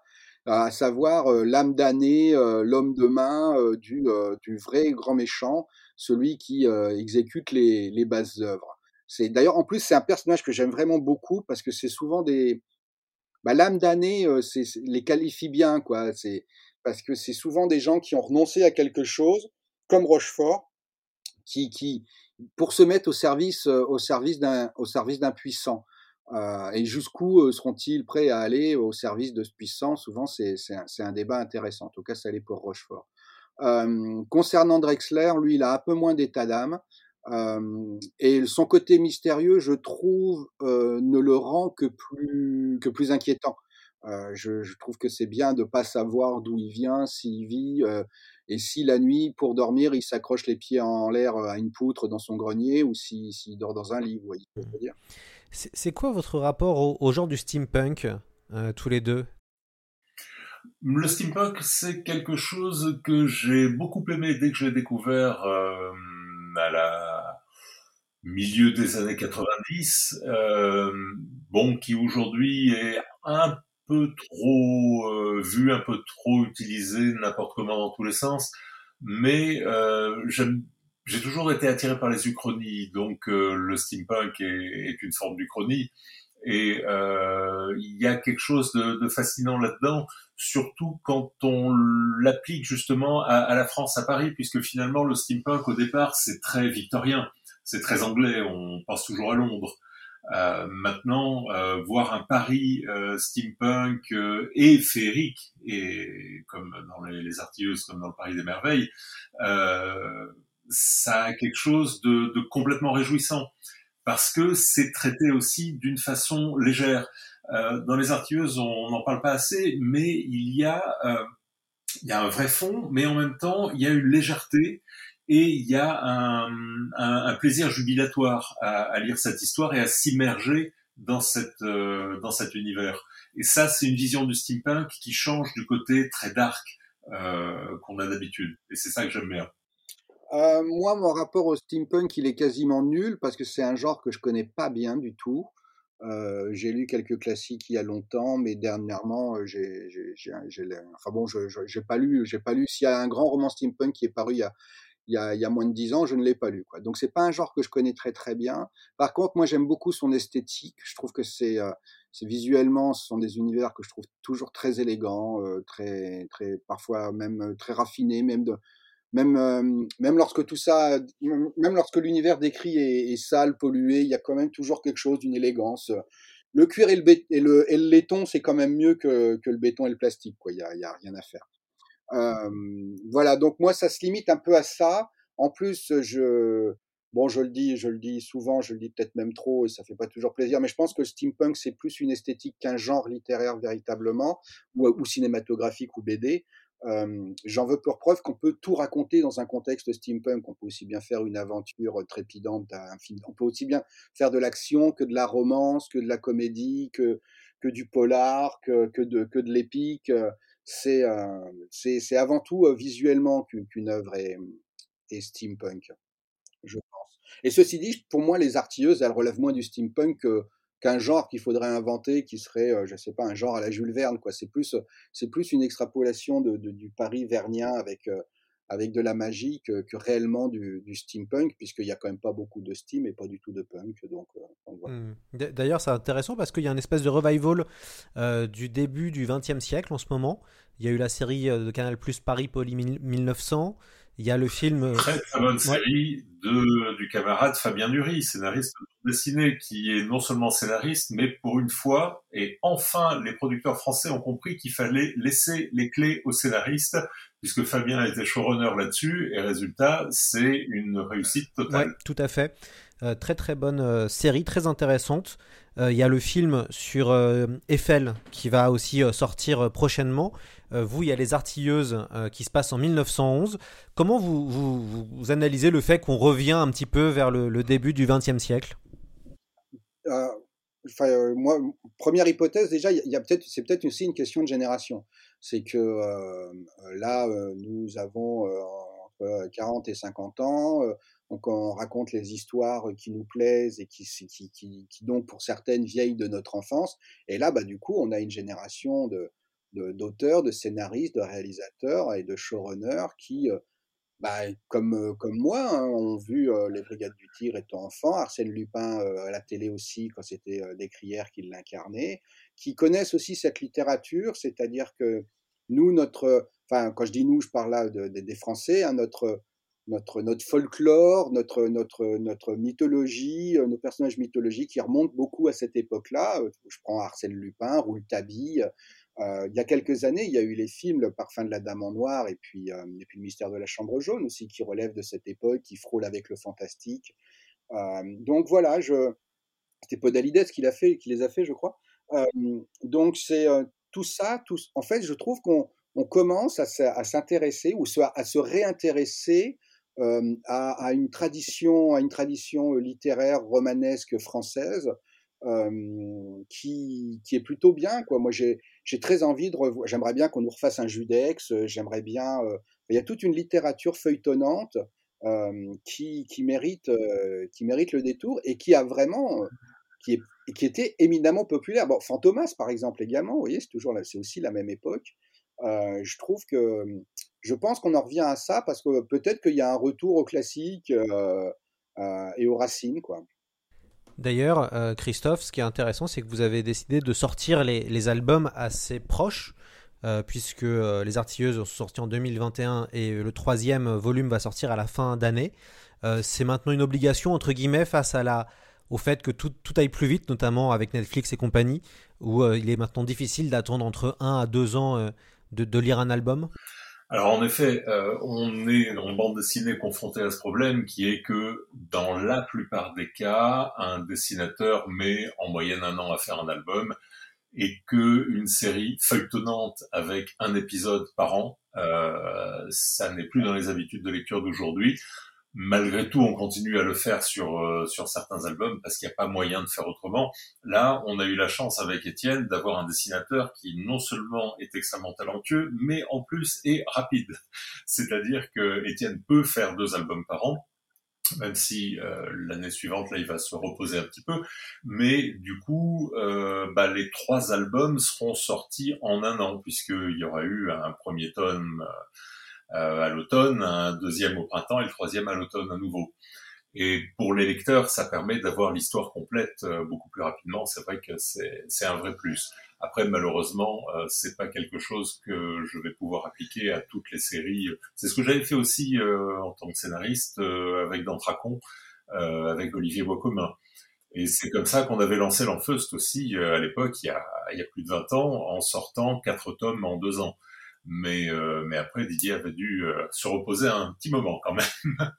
à savoir euh, l'âme damnée, euh, l'homme de main du, du, vrai grand méchant, celui qui exécute les, les bases œuvres. C'est d'ailleurs en plus c'est un personnage que j'aime vraiment beaucoup parce que c'est souvent des bah, l'âme damnée c'est les qualifie bien quoi. C'est parce que c'est souvent des gens qui ont renoncé à quelque chose comme Rochefort qui qui pour se mettre au service au service d'un au service d'un puissant. Euh, et jusqu'où euh, seront-ils prêts à aller au service de ce puissant? Souvent, c'est un, débat intéressant. En tout cas, ça allait pour Rochefort. concernant Drexler, lui, il a un peu moins d'état d'âme. et son côté mystérieux, je trouve, ne le rend que plus, inquiétant. Je, je, trouve que c'est bien de pas savoir d'où il vient, s'il vit, et si la nuit, pour dormir, il s'accroche les pieds en l'air à une poutre dans son grenier, ou s'il si, dort dans un lit, vous voyez ce que je veux dire? C'est quoi votre rapport au, au genre du steampunk, tous les deux? Le steampunk, c'est quelque chose que j'ai beaucoup aimé dès que je l'ai découvert euh, à la milieu des années 90. Euh, bon, qui aujourd'hui est un peu trop euh, vu, un peu trop utilisé n'importe comment dans tous les sens. Mais euh, j'ai toujours été attiré par les uchronies, donc euh, le steampunk est, une forme d'uchronie. Et euh, il y a quelque chose de, de fascinant là-dedans, surtout quand on l'applique justement à, à, la France, à Paris, puisque finalement le steampunk au départ c'est très victorien, c'est très anglais, on pense toujours à Londres. Euh, maintenant, euh, voir un Paris euh, steampunk euh, et féerique, et comme dans les, les, artilleuses, comme dans le Paris des merveilles, euh, ça a quelque chose de, de complètement réjouissant parce que c'est traité aussi d'une façon légère. Dans les artilleuses, on n'en parle pas assez, mais il y a il y a un vrai fond, mais en même temps, il y a une légèreté et il y a un, plaisir jubilatoire à, lire cette histoire et à s'immerger dans euh, dans cet univers. Et ça, c'est une vision du steampunk qui change du côté très dark euh, qu'on a d'habitude. Et c'est ça que j'aime bien. Euh, moi, mon rapport au steampunk, il est quasiment nul parce que c'est un genre que je connais pas bien du tout. J'ai lu quelques classiques il y a longtemps, mais dernièrement, j'ai, enfin bon, je, j'ai pas lu, j'ai pas lu. S'il y a un grand roman steampunk qui est paru il y a, il y a, il moins de dix ans, je ne l'ai pas lu. Quoi. Donc c'est pas un genre que je connais très très bien. Par contre, moi j'aime beaucoup son esthétique. Je trouve que c'est, euh, visuellement, ce sont des univers que je trouve toujours très élégants, euh, très très parfois même très raffinés, même même euh, même lorsque tout ça, même lorsque l'univers décrit est, sale, pollué, il y a quand même toujours quelque chose d'une élégance. Le cuir et le, laiton, c'est quand même mieux que, que le béton et le plastique. Il y a, y a rien à faire. Euh, voilà. Donc moi, ça se limite un peu à ça. En plus, je bon, je le dis, je le dis souvent, je le dis peut-être même trop, et ça fait pas toujours plaisir. Mais je pense que steampunk, c'est plus une esthétique qu'un genre littéraire véritablement, ou, ou cinématographique ou BD. Euh, J'en veux pour preuve qu'on peut tout raconter dans un contexte steampunk. On peut aussi bien faire une aventure trépidante, un film. On peut aussi bien faire de l'action que de la romance, que de la comédie, que que du polar, que que de que de l'épique. C'est euh, c'est avant tout visuellement qu'une œuvre est, est steampunk, je pense. Et ceci dit, pour moi, les artilleuses, elles relèvent moins du steampunk qu'un genre qu'il faudrait inventer qui serait, je sais pas, un genre à la Jules Verne, quoi. C'est plus, c'est plus une extrapolation de, de, du Paris vernien avec, avec de la magie que, réellement du, steampunk, puisqu'il y a quand même pas beaucoup de steam et pas du tout de punk. Donc, euh. Mmh. D'ailleurs, c'est intéressant parce qu'il y a une espèce de revival euh, du début du XXe siècle en ce moment. Il y a eu la série de Canal Plus Paris Poly 1900. Il y a le film. Très très bonne série de, du camarade Fabien Dury, scénariste de dessiné, qui est non seulement scénariste, mais pour une fois, et enfin, les producteurs français ont compris qu'il fallait laisser les clés aux scénaristes, puisque Fabien était showrunner là-dessus, et résultat, c'est une réussite totale. Ouais, tout à fait. Euh, très très bonne euh, série, très intéressante. Il euh, y a le film sur Eiffel qui va aussi sortir prochainement. vous, il y a les artilleuses qui se passent en 1911. Comment vous, analysez le fait qu'on revient un petit peu vers le, début du XXe siècle? Enfin, moi, première hypothèse, déjà, il y a peut-être, c'est peut-être aussi une question de génération. C'est que là, nous avons entre 40 et 50 ans, donc on raconte les histoires qui nous plaisent et qui, donc pour certaines vieilles de notre enfance. Et là, bah, du coup, on a une génération d'auteurs, de, scénaristes, de réalisateurs et de showrunners qui bah, comme, comme moi, hein, ont vu euh, les Brigades du Tir étant enfant, Arsène Lupin euh, à la télé aussi, quand c'était euh, l'écrière qui l'incarnait, qui connaissent aussi cette littérature, c'est-à-dire que nous, notre, enfin, quand je dis nous, je parle là de, de, des Français, hein, notre, notre, notre folklore, notre, notre, notre mythologie, nos personnages mythologiques qui remontent beaucoup à cette époque-là. Je prends Arsène Lupin, Rouletabille, Euh, il y a quelques années, il y a eu les films Le Parfum de la Dame en Noir et puis, euh, Le Mystère de la Chambre Jaune aussi, qui relèvent de cette époque, qui frôlent avec le fantastique. Euh, donc voilà, je... c'était Podalides qui, l'a fait, qui les a fait, je crois. Euh, donc c'est euh, tout ça, tout... en fait, je trouve qu'on on commence à, s'intéresser ou à se réintéresser euh, à, une tradition, à une tradition littéraire romanesque française euh, qui, est plutôt bien. Moi, j'ai, très envie de. J'aimerais bien qu'on nous refasse un Judex. euh, J'aimerais bien. euh, Il y a toute une littérature feuilletonnante euh, qui, mérite, euh, qui mérite le détour et qui a vraiment, euh, qui qui était éminemment populaire. Bon, Fantomas, par exemple, également. Vous voyez, c'est c'est aussi la même époque. Euh, je trouve que, je pense qu'on en revient à ça parce que peut-être qu'il y a un retour au classique euh, euh, et aux racines, quoi. D'ailleurs, euh, Christophe, ce qui est intéressant, c'est que vous avez décidé de sortir les, albums assez proches, puisque Les Artilleuses sont sortis en 2021 et le troisième volume va sortir à la fin d'année. C'est maintenant une obligation, entre guillemets, face au fait que tout, aille plus vite, notamment avec Netflix et compagnie, où il est maintenant difficile d'attendre entre 1 à 2 ans de lire un album? Alors en effet, euh, on est en bande dessinée confronté à ce problème qui est que dans la plupart des cas, un dessinateur met en moyenne un an à faire un album et que une série feuilletonnante avec un épisode par an, euh, ça n'est plus dans les habitudes de lecture d'aujourd'hui. Malgré tout, on continue à le faire sur euh, sur certains albums parce qu'il n'y a pas moyen de faire autrement. Là, on a eu la chance avec Étienne d'avoir un dessinateur qui non seulement est extrêmement talentueux, mais en plus est rapide. C'est-à-dire que Étienne peut faire deux albums par an, même si euh, l'année suivante, là, il va se reposer un petit peu. Mais du coup, euh, bah, les trois albums seront sortis en un an, puisqu'il y aura eu un premier tome euh, à l'automne, un deuxième au printemps et le troisième à l'automne à nouveau. Et pour les lecteurs, ça permet d'avoir l'histoire complète euh, beaucoup plus rapidement. C'est vrai que c'est un vrai plus. Après, malheureusement, euh, c'est pas quelque chose que je vais pouvoir appliquer à toutes les séries. C'est ce que j'avais fait aussi euh, en tant que scénariste euh, avec Dantracon, euh, avec Olivier Boiscommun. Et c'est comme ça qu'on avait lancé l'Enfeust aussi euh, à l'époque, il y, a, il y a plus de 20 ans, en sortant quatre tomes en deux ans. Mais, euh, mais après, Didier avait dû euh, se reposer un petit moment quand même.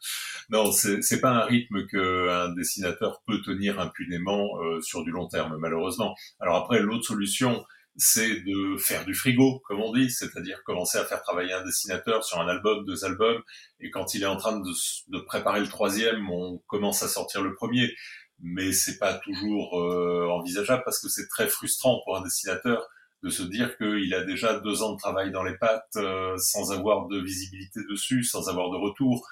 non, c'est pas un rythme qu'un dessinateur peut tenir impunément euh, sur du long terme, malheureusement. Alors après, l'autre solution, c'est de faire du frigo, comme on dit, c'est-à-dire commencer à faire travailler un dessinateur sur un album, deux albums, et quand il est en train de, de préparer le troisième, on commence à sortir le premier. Mais c'est pas toujours euh, envisageable parce que c'est très frustrant pour un dessinateur de se dire qu'il a déjà deux ans de travail dans les pattes euh, sans avoir de visibilité dessus, sans avoir de retour.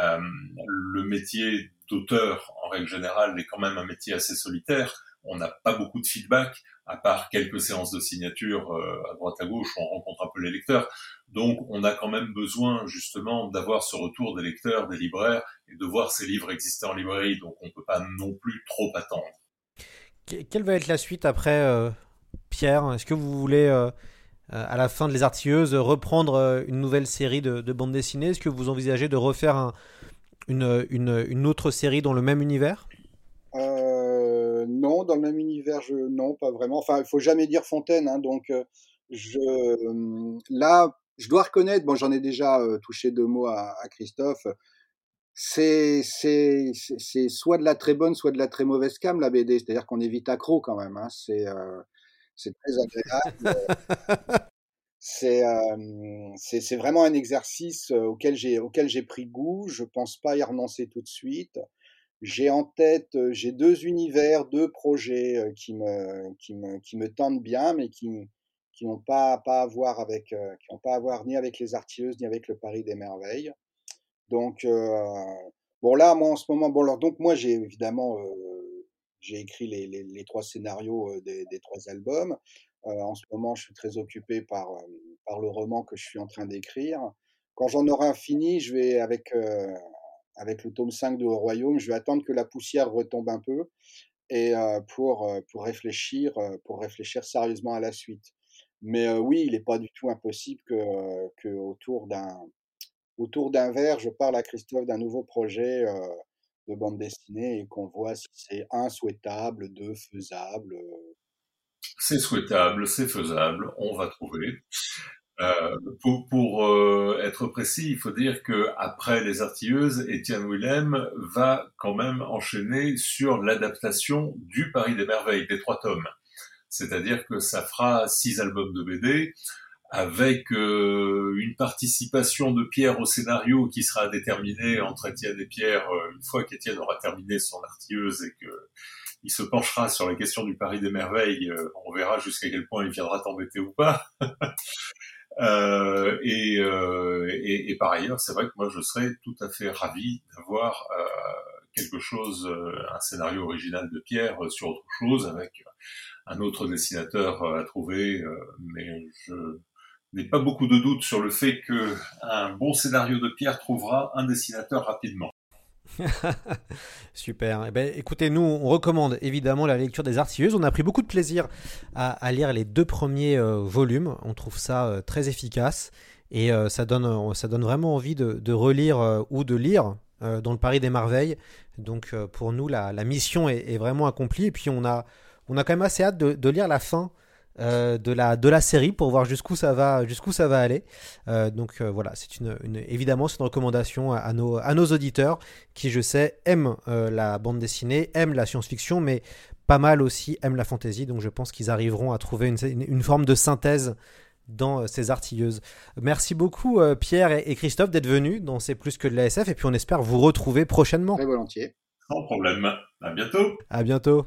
Euh, le métier d'auteur, en règle générale, est quand même un métier assez solitaire. On n'a pas beaucoup de feedback, à part quelques séances de signature euh, à droite à gauche où on rencontre un peu les lecteurs. Donc, on a quand même besoin justement d'avoir ce retour des lecteurs, des libraires, et de voir ces livres exister en librairie. Donc, on ne peut pas non plus trop attendre. Quelle va être la suite après, euh, Pierre Est-ce que vous voulez, euh, à la fin de Les Artilleuses, reprendre euh, une nouvelle série de, de bande dessinée Est-ce que vous envisagez de refaire un, une, une, autre série dans le même univers? Euh, Non, dans le même univers, je... non, pas vraiment. Enfin, il faut jamais dire Fontaine, hein, donc là, je dois reconnaître, bon, j'en ai déjà touché deux mots à, Christophe, c'est c'est soit de la très bonne, soit de la très mauvaise cam la BD. C'est-à-dire qu'on est vite accro quand même. Hein. C'est euh, c'est très agréable. c'est euh, c'est vraiment un exercice auquel j'ai auquel j'ai pris goût. Je pense pas y renoncer tout de suite. J'ai en tête, j'ai deux univers, deux projets qui me qui me qui me tentent bien, mais qui qui n'ont pas pas à voir avec qui n'ont pas à voir ni avec les artilleuses ni avec le Paris des merveilles. Donc, euh, bon, là, moi, en ce moment, bon, alors, donc, moi, j'ai évidemment, euh, j'ai écrit les, les, les, trois scénarios des, des trois albums. Euh, en ce moment, je suis très occupé par, par le roman que je suis en train d'écrire. Quand j'en aurai fini, je vais, avec, avec le tome 5 de Au Royaume, je vais attendre que la poussière retombe un peu et pour, pour, réfléchir, pour réfléchir sérieusement à la suite. Mais oui, il n'est pas du tout impossible que, que autour d'un autour d'un verre, je parle à Christophe d'un nouveau projet euh, de bande dessinée et qu'on voit si c'est un souhaitable, deux faisable. Euh, C'est souhaitable, c'est faisable, on va trouver. Euh, pour, euh, être précis, il faut dire que après les artilleuses, Étienne Willem va quand même enchaîner sur l'adaptation du Paris des merveilles des trois tomes. C'est-à-dire que ça fera six albums de BD avec euh, une participation de Pierre au scénario qui sera déterminée entre Étienne et Pierre une fois qu'Étienne aura terminé son artilleuse et que il se penchera sur la question du Paris des merveilles. on verra jusqu'à quel point il viendra t'embêter ou pas. Euh, et, euh, et, par ailleurs, c'est vrai que moi, je serais tout à fait ravi d'avoir euh, quelque chose, euh, un scénario original de Pierre sur autre chose, avec un autre dessinateur à trouver. mais je n'ai pas beaucoup de doutes sur le fait que un bon scénario de Pierre trouvera un dessinateur rapidement. Super. Eh ben, écoutez, nous, on recommande évidemment la lecture des Artilleuses. On a pris beaucoup de plaisir à, lire les deux premiers euh, volumes. On trouve ça euh, très efficace et euh, ça, donne, ça donne vraiment envie de, relire ou de lire dans le Paris des Merveilles. Donc, pour nous, la, mission est, vraiment accomplie. Et puis, on a, on a quand même assez hâte de lire la fin euh, de, la, de la série pour voir jusqu'où ça va, jusqu'où ça va aller. Euh, donc euh, voilà, c'est une, évidemment c'est une recommandation à, nos, à nos auditeurs qui, je sais, aiment la bande dessinée, aiment la science-fiction, mais pas mal aussi aiment la fantasy. Donc je pense qu'ils arriveront à trouver une, une, forme de synthèse dans ces artilleuses. Merci beaucoup Pierre et, Christophe d'être venus dans C'est plus que de la SF et puis on espère vous retrouver prochainement. Très volontiers. Sans problème. À bientôt. À bientôt.